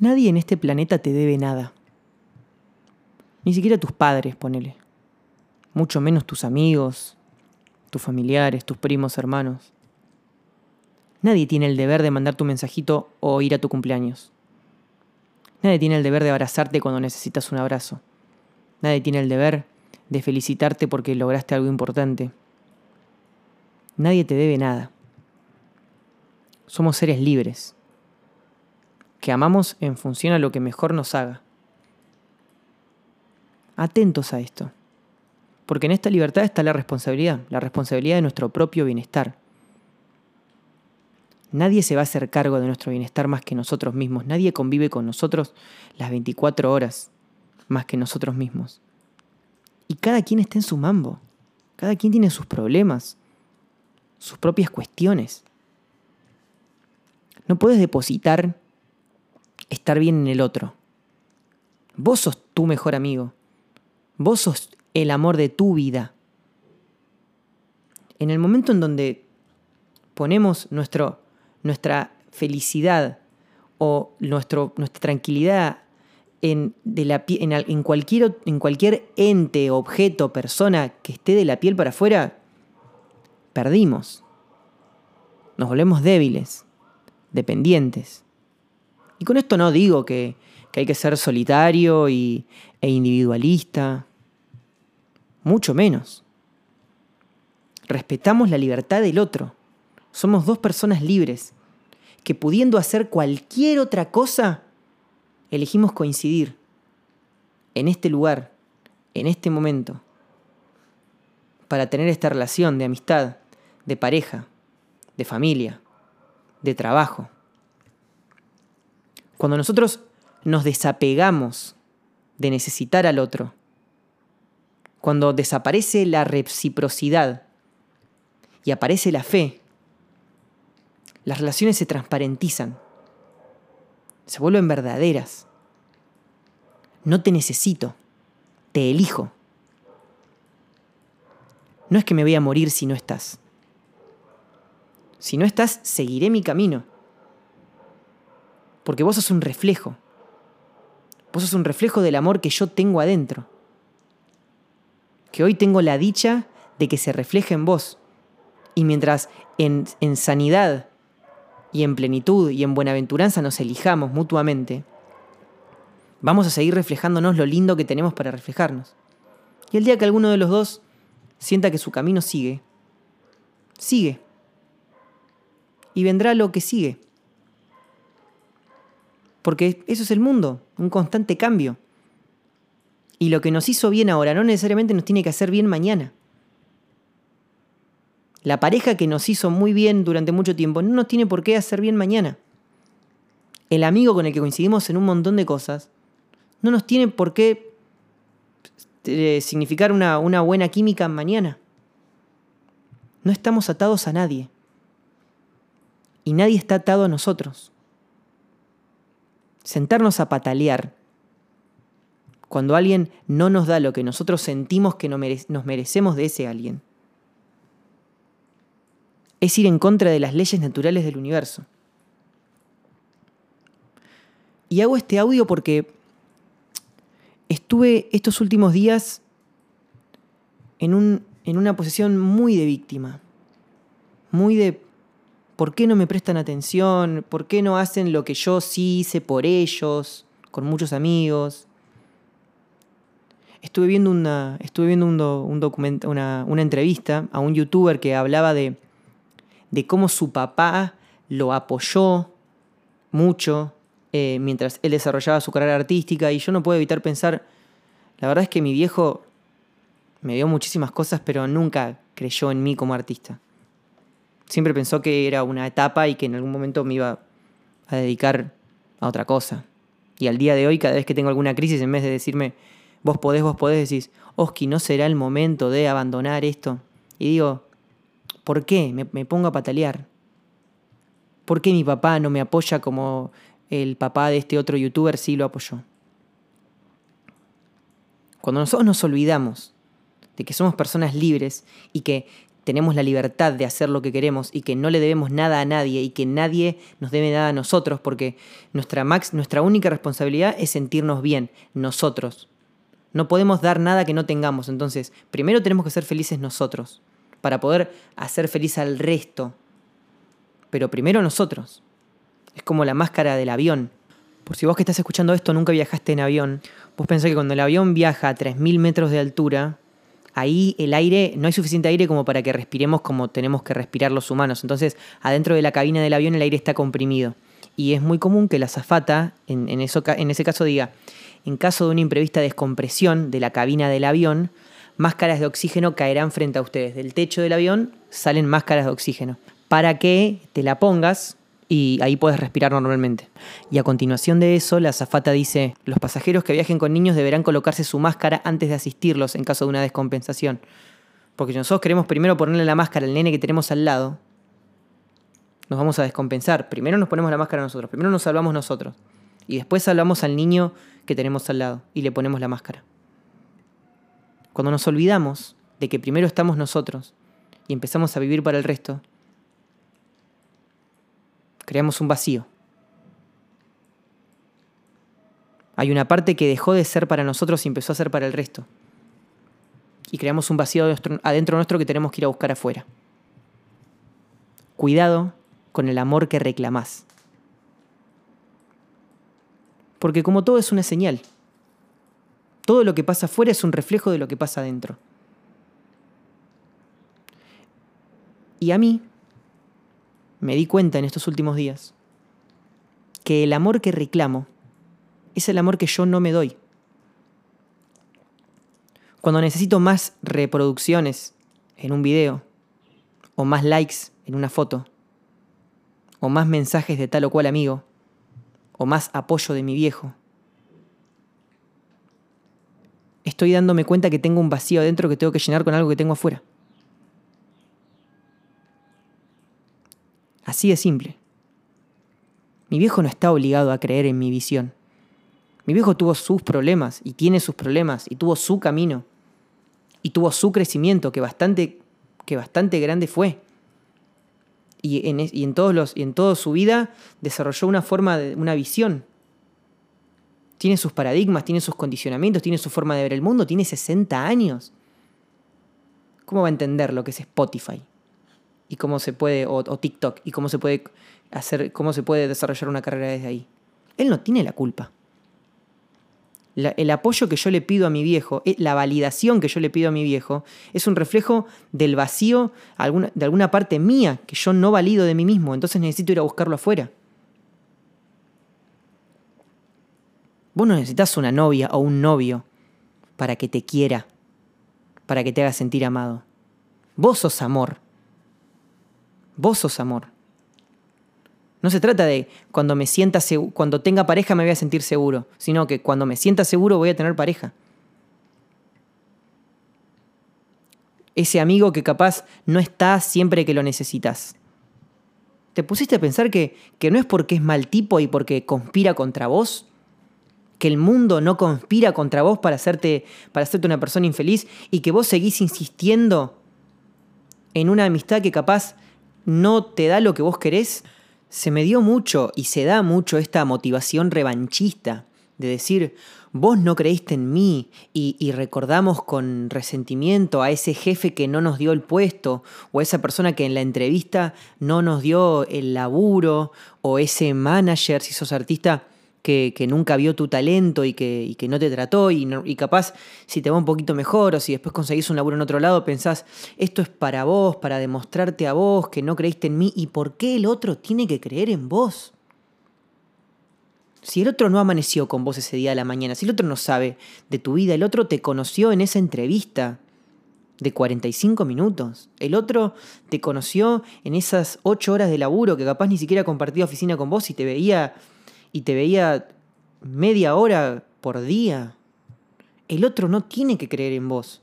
Nadie en este planeta te debe nada. Ni siquiera tus padres, ponele. Mucho menos tus amigos, tus familiares, tus primos, hermanos. Nadie tiene el deber de mandar tu mensajito o ir a tu cumpleaños. Nadie tiene el deber de abrazarte cuando necesitas un abrazo. Nadie tiene el deber de felicitarte porque lograste algo importante. Nadie te debe nada. Somos seres libres, que amamos en función a lo que mejor nos haga. Atentos a esto, porque en esta libertad está la responsabilidad, la responsabilidad de nuestro propio bienestar. Nadie se va a hacer cargo de nuestro bienestar más que nosotros mismos. Nadie convive con nosotros las 24 horas más que nosotros mismos. Y cada quien está en su mambo. Cada quien tiene sus problemas, sus propias cuestiones. No puedes depositar estar bien en el otro. Vos sos tu mejor amigo. Vos sos el amor de tu vida. En el momento en donde ponemos nuestro nuestra felicidad o nuestro, nuestra tranquilidad en, cualquier, en cualquier ente, objeto, persona que esté de la piel para afuera, perdimos. Nos volvemos débiles, dependientes. Y con esto no digo que, que hay que ser solitario y, e individualista, mucho menos. Respetamos la libertad del otro. Somos dos personas libres que pudiendo hacer cualquier otra cosa, elegimos coincidir en este lugar, en este momento, para tener esta relación de amistad, de pareja, de familia, de trabajo. Cuando nosotros nos desapegamos de necesitar al otro, cuando desaparece la reciprocidad y aparece la fe, las relaciones se transparentizan, se vuelven verdaderas. No te necesito, te elijo. No es que me voy a morir si no estás. Si no estás, seguiré mi camino. Porque vos sos un reflejo. Vos sos un reflejo del amor que yo tengo adentro. Que hoy tengo la dicha de que se refleje en vos. Y mientras en, sanidad y en plenitud y en buenaventuranza nos elijamos mutuamente, vamos a seguir reflejándonos lo lindo que tenemos para reflejarnos. Y el día que alguno de los dos sienta que su camino sigue, sigue. Y vendrá lo que sigue. Porque eso es el mundo, un constante cambio. Y lo que nos hizo bien ahora no necesariamente nos tiene que hacer bien mañana. La pareja que nos hizo muy bien durante mucho tiempo no nos tiene por qué hacer bien mañana. El amigo con el que coincidimos en un montón de cosas no nos tiene por qué eh, significar una, una buena química mañana. No estamos atados a nadie. Y nadie está atado a nosotros. Sentarnos a patalear cuando alguien no nos da lo que nosotros sentimos que nos merecemos de ese alguien es ir en contra de las leyes naturales del universo. Y hago este audio porque estuve estos últimos días en, un, en una posición muy de víctima, muy de ¿por qué no me prestan atención? ¿Por qué no hacen lo que yo sí hice por ellos? Con muchos amigos. Estuve viendo una, estuve viendo un, una entrevista a un youtuber que hablaba de de cómo su papá lo apoyó mucho eh, mientras él desarrollaba su carrera artística y yo no puedo evitar pensar, la verdad es que mi viejo me dio muchísimas cosas, pero nunca creyó en mí como artista. Siempre pensó que era una etapa y que en algún momento me iba a dedicar a otra cosa. Y al día de hoy, cada vez que tengo alguna crisis, en vez de decirme, vos podés, vos podés, decís, Oski, ¿no será el momento de abandonar esto? Y digo, ¿Por qué me, pongo a patalear? ¿Por qué mi papá no me apoya como el papá de este otro youtuber sí lo apoyó? Cuando nosotros nos olvidamos de que somos personas libres y que tenemos la libertad de hacer lo que queremos y que no le debemos nada a nadie y que nadie nos debe nada a nosotros, porque nuestra, max, nuestra única responsabilidad es sentirnos bien, nosotros. No podemos dar nada que no tengamos, entonces primero tenemos que ser felices nosotros, para poder hacer feliz al resto. Pero primero nosotros. Es como la máscara del avión. Por si vos que estás escuchando esto nunca viajaste en avión, vos pensás que cuando el avión viaja a 3.000 metros de altura, ahí el aire, no hay suficiente aire como para que respiremos como tenemos que respirar los humanos. Entonces, adentro de la cabina del avión el aire está comprimido. Y es muy común que la azafata, en, en, eso, en ese caso, diga, en caso de una imprevista descompresión de la cabina del avión, máscaras de oxígeno caerán frente a ustedes. Del techo del avión salen máscaras de oxígeno. Para que te la pongas y ahí puedes respirar normalmente. Y a continuación de eso, la azafata dice, los pasajeros que viajen con niños deberán colocarse su máscara antes de asistirlos en caso de una descompensación. Porque nosotros queremos primero ponerle la máscara al nene que tenemos al lado, nos vamos a descompensar. Primero nos ponemos la máscara nosotros, primero nos salvamos nosotros. Y después salvamos al niño que tenemos al lado y le ponemos la máscara. Cuando nos olvidamos de que primero estamos nosotros y empezamos a vivir para el resto, creamos un vacío. Hay una parte que dejó de ser para nosotros y empezó a ser para el resto. Y creamos un vacío adentro nuestro que tenemos que ir a buscar afuera. Cuidado con el amor que reclamás. Porque como todo es una señal, todo lo que pasa afuera es un reflejo de lo que pasa adentro. Y a mí me di cuenta en estos últimos días que el amor que reclamo es el amor que yo no me doy. Cuando necesito más reproducciones en un video, o más likes en una foto, o más mensajes de tal o cual amigo, o más apoyo de mi viejo, estoy dándome cuenta que tengo un vacío adentro que tengo que llenar con algo que tengo afuera. Así de simple. Mi viejo no está obligado a creer en mi visión. Mi viejo tuvo sus problemas y tiene sus problemas y tuvo su camino y tuvo su crecimiento que bastante, que bastante grande fue. Y en, todos los, y en toda su vida desarrolló una forma, de, una visión. Tiene sus paradigmas, tiene sus condicionamientos, tiene su forma de ver el mundo, tiene 60 años. ¿Cómo va a entender lo que es Spotify? Y cómo se puede, o, TikTok, y cómo se puede hacer, cómo se puede desarrollar una carrera desde ahí. Él no tiene la culpa. el apoyo que yo le pido a mi viejo, eh, la validación que yo le pido a mi viejo, es un reflejo del vacío de alguna parte mía que yo no valido de mí mismo, entonces necesito ir a buscarlo afuera. Vos no necesitas una novia o un novio para que te quiera, para que te haga sentir amado. Vos sos amor. Vos sos amor. No se trata de cuando me sienta cuando tenga pareja me voy a sentir seguro, sino que cuando me sienta seguro voy a tener pareja. Ese amigo que capaz no está siempre que lo necesitas. ¿Te pusiste a pensar que, que no es porque es mal tipo y porque conspira contra vos? que el mundo no conspira contra vos para hacerte, para hacerte una persona infeliz y que vos seguís insistiendo en una amistad que capaz no te da lo que vos querés, se me dio mucho y se da mucho esta motivación revanchista de decir, vos no creíste en mí y, recordamos con resentimiento a ese jefe que no nos dio el puesto o a esa persona que en la entrevista no nos dio el laburo o ese manager, si sos artista, que, nunca vio tu talento y que, que no te trató y, y, capaz si te va un poquito mejor o si después conseguís un laburo en otro lado pensás, esto es para vos, para demostrarte a vos que no creíste en mí y por qué el otro tiene que creer en vos. Si el otro no amaneció con vos ese día de la mañana, si el otro no sabe de tu vida, el otro te conoció en esa entrevista de 45 minutos. El otro te conoció en esas 8 horas de laburo que capaz ni siquiera compartía oficina con vos y te veía y te veía media hora por día, el otro no tiene que creer en vos.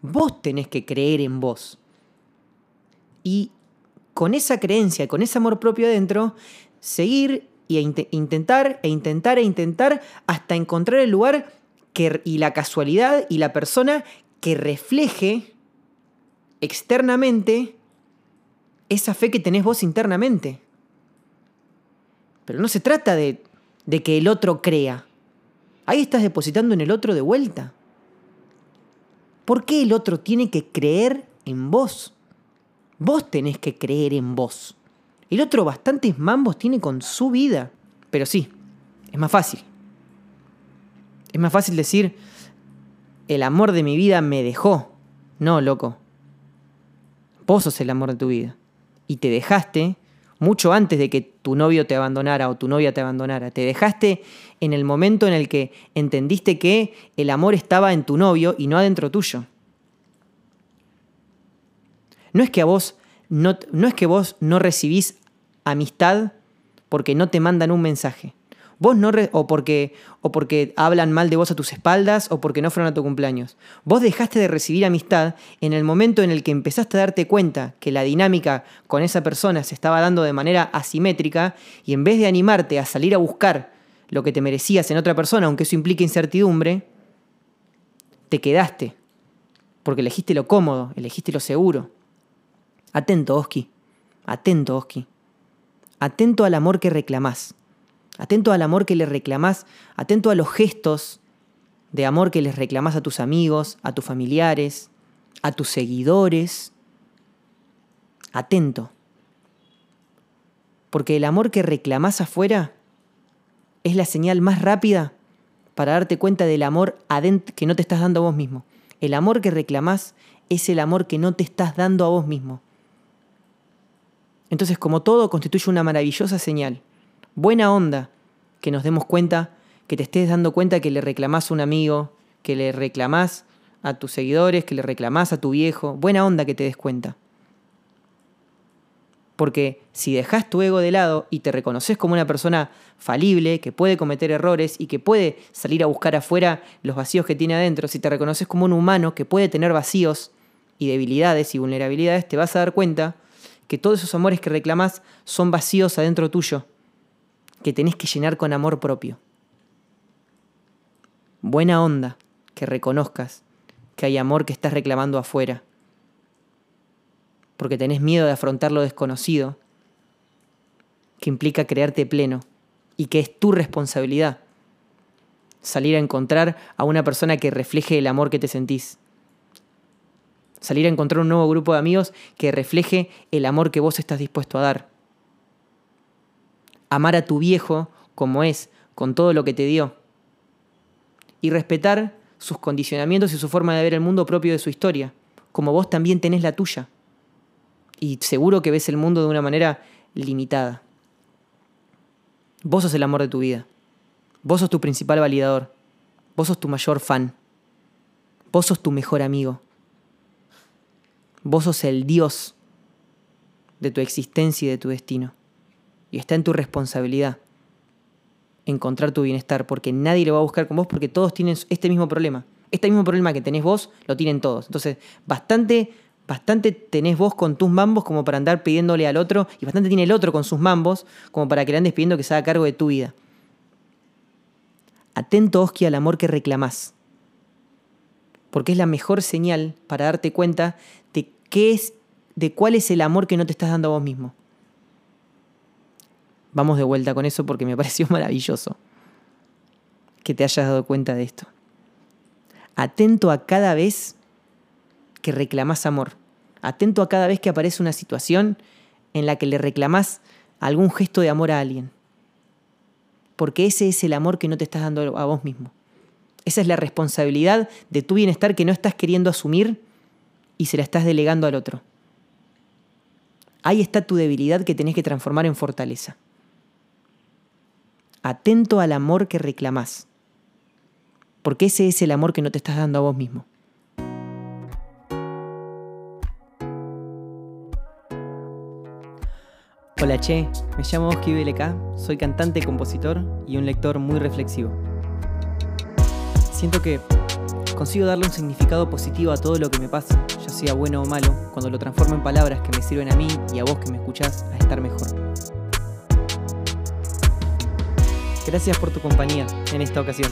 Vos tenés que creer en vos. Y con esa creencia, con ese amor propio adentro, seguir y intentar e intentar e intentar hasta encontrar el lugar que, y la casualidad y la persona que refleje externamente esa fe que tenés vos internamente. Pero no se trata de, de que el otro crea. Ahí estás depositando en el otro de vuelta. ¿Por qué el otro tiene que creer en vos? Vos tenés que creer en vos. El otro bastantes mambos tiene con su vida. Pero sí, es más fácil. Es más fácil decir, el amor de mi vida me dejó. No, loco. Vos sos el amor de tu vida. Y te dejaste mucho antes de que tu novio te abandonara o tu novia te abandonara. Te dejaste en el momento en el que entendiste que el amor estaba en tu novio y no adentro tuyo. No es que a vos no, no es que vos no recibís amistad porque no te mandan un mensaje. Vos no o porque o porque hablan mal de vos a tus espaldas o porque no fueron a tu cumpleaños. Vos dejaste de recibir amistad en el momento en el que empezaste a darte cuenta que la dinámica con esa persona se estaba dando de manera asimétrica y en vez de animarte a salir a buscar lo que te merecías en otra persona, aunque eso implique incertidumbre, te quedaste porque elegiste lo cómodo, elegiste lo seguro. Atento, Oski. Atento, Oski. Atento al amor que reclamás. Atento al amor que le reclamás, atento a los gestos de amor que les reclamás a tus amigos, a tus familiares, a tus seguidores. Atento. Porque el amor que reclamás afuera es la señal más rápida para darte cuenta del amor que no te estás dando a vos mismo. El amor que reclamás es el amor que no te estás dando a vos mismo. Entonces, como todo, constituye una maravillosa señal buena onda que nos demos cuenta, que te estés dando cuenta que le reclamás a un amigo, que le reclamás a tus seguidores, que le reclamás a tu viejo. Buena onda que te des cuenta. Porque si dejas tu ego de lado y te reconoces como una persona falible, que puede cometer errores y que puede salir a buscar afuera los vacíos que tiene adentro, si te reconoces como un humano que puede tener vacíos y debilidades y vulnerabilidades, te vas a dar cuenta que todos esos amores que reclamás son vacíos adentro tuyo que tenés que llenar con amor propio. Buena onda que reconozcas que hay amor que estás reclamando afuera, porque tenés miedo de afrontar lo desconocido, que implica creerte pleno y que es tu responsabilidad salir a encontrar a una persona que refleje el amor que te sentís. Salir a encontrar un nuevo grupo de amigos que refleje el amor que vos estás dispuesto a dar amar a tu viejo como es, con todo lo que te dio. Y respetar sus condicionamientos y su forma de ver el mundo propio de su historia, como vos también tenés la tuya. Y seguro que ves el mundo de una manera limitada. Vos sos el amor de tu vida. Vos sos tu principal validador. Vos sos tu mayor fan. Vos sos tu mejor amigo. Vos sos el Dios de tu existencia y de tu destino. Y está en tu responsabilidad encontrar tu bienestar, porque nadie lo va a buscar con vos, porque todos tienen este mismo problema. Este mismo problema que tenés vos, lo tienen todos. Entonces, bastante, bastante tenés vos con tus mambos como para andar pidiéndole al otro, y bastante tiene el otro con sus mambos como para que le andes pidiendo que se haga cargo de tu vida. Atento, Oski, al amor que reclamás. Porque es la mejor señal para darte cuenta de qué es, de cuál es el amor que no te estás dando a vos mismo vamos de vuelta con eso porque me pareció maravilloso que te hayas dado cuenta de esto. Atento a cada vez que reclamas amor. Atento a cada vez que aparece una situación en la que le reclamas algún gesto de amor a alguien. Porque ese es el amor que no te estás dando a vos mismo. Esa es la responsabilidad de tu bienestar que no estás queriendo asumir y se la estás delegando al otro. Ahí está tu debilidad que tenés que transformar en fortaleza atento al amor que reclamás. Porque ese es el amor que no te estás dando a vos mismo. Hola Che, me llamo Oski BLK, soy cantante, compositor y un lector muy reflexivo. Siento que consigo darle un significado positivo a todo lo que me pasa, ya sea bueno o malo, cuando lo transformo en palabras que me sirven a mí y a vos que me escuchás a estar mejor. Gracias por tu compañía en esta ocasión.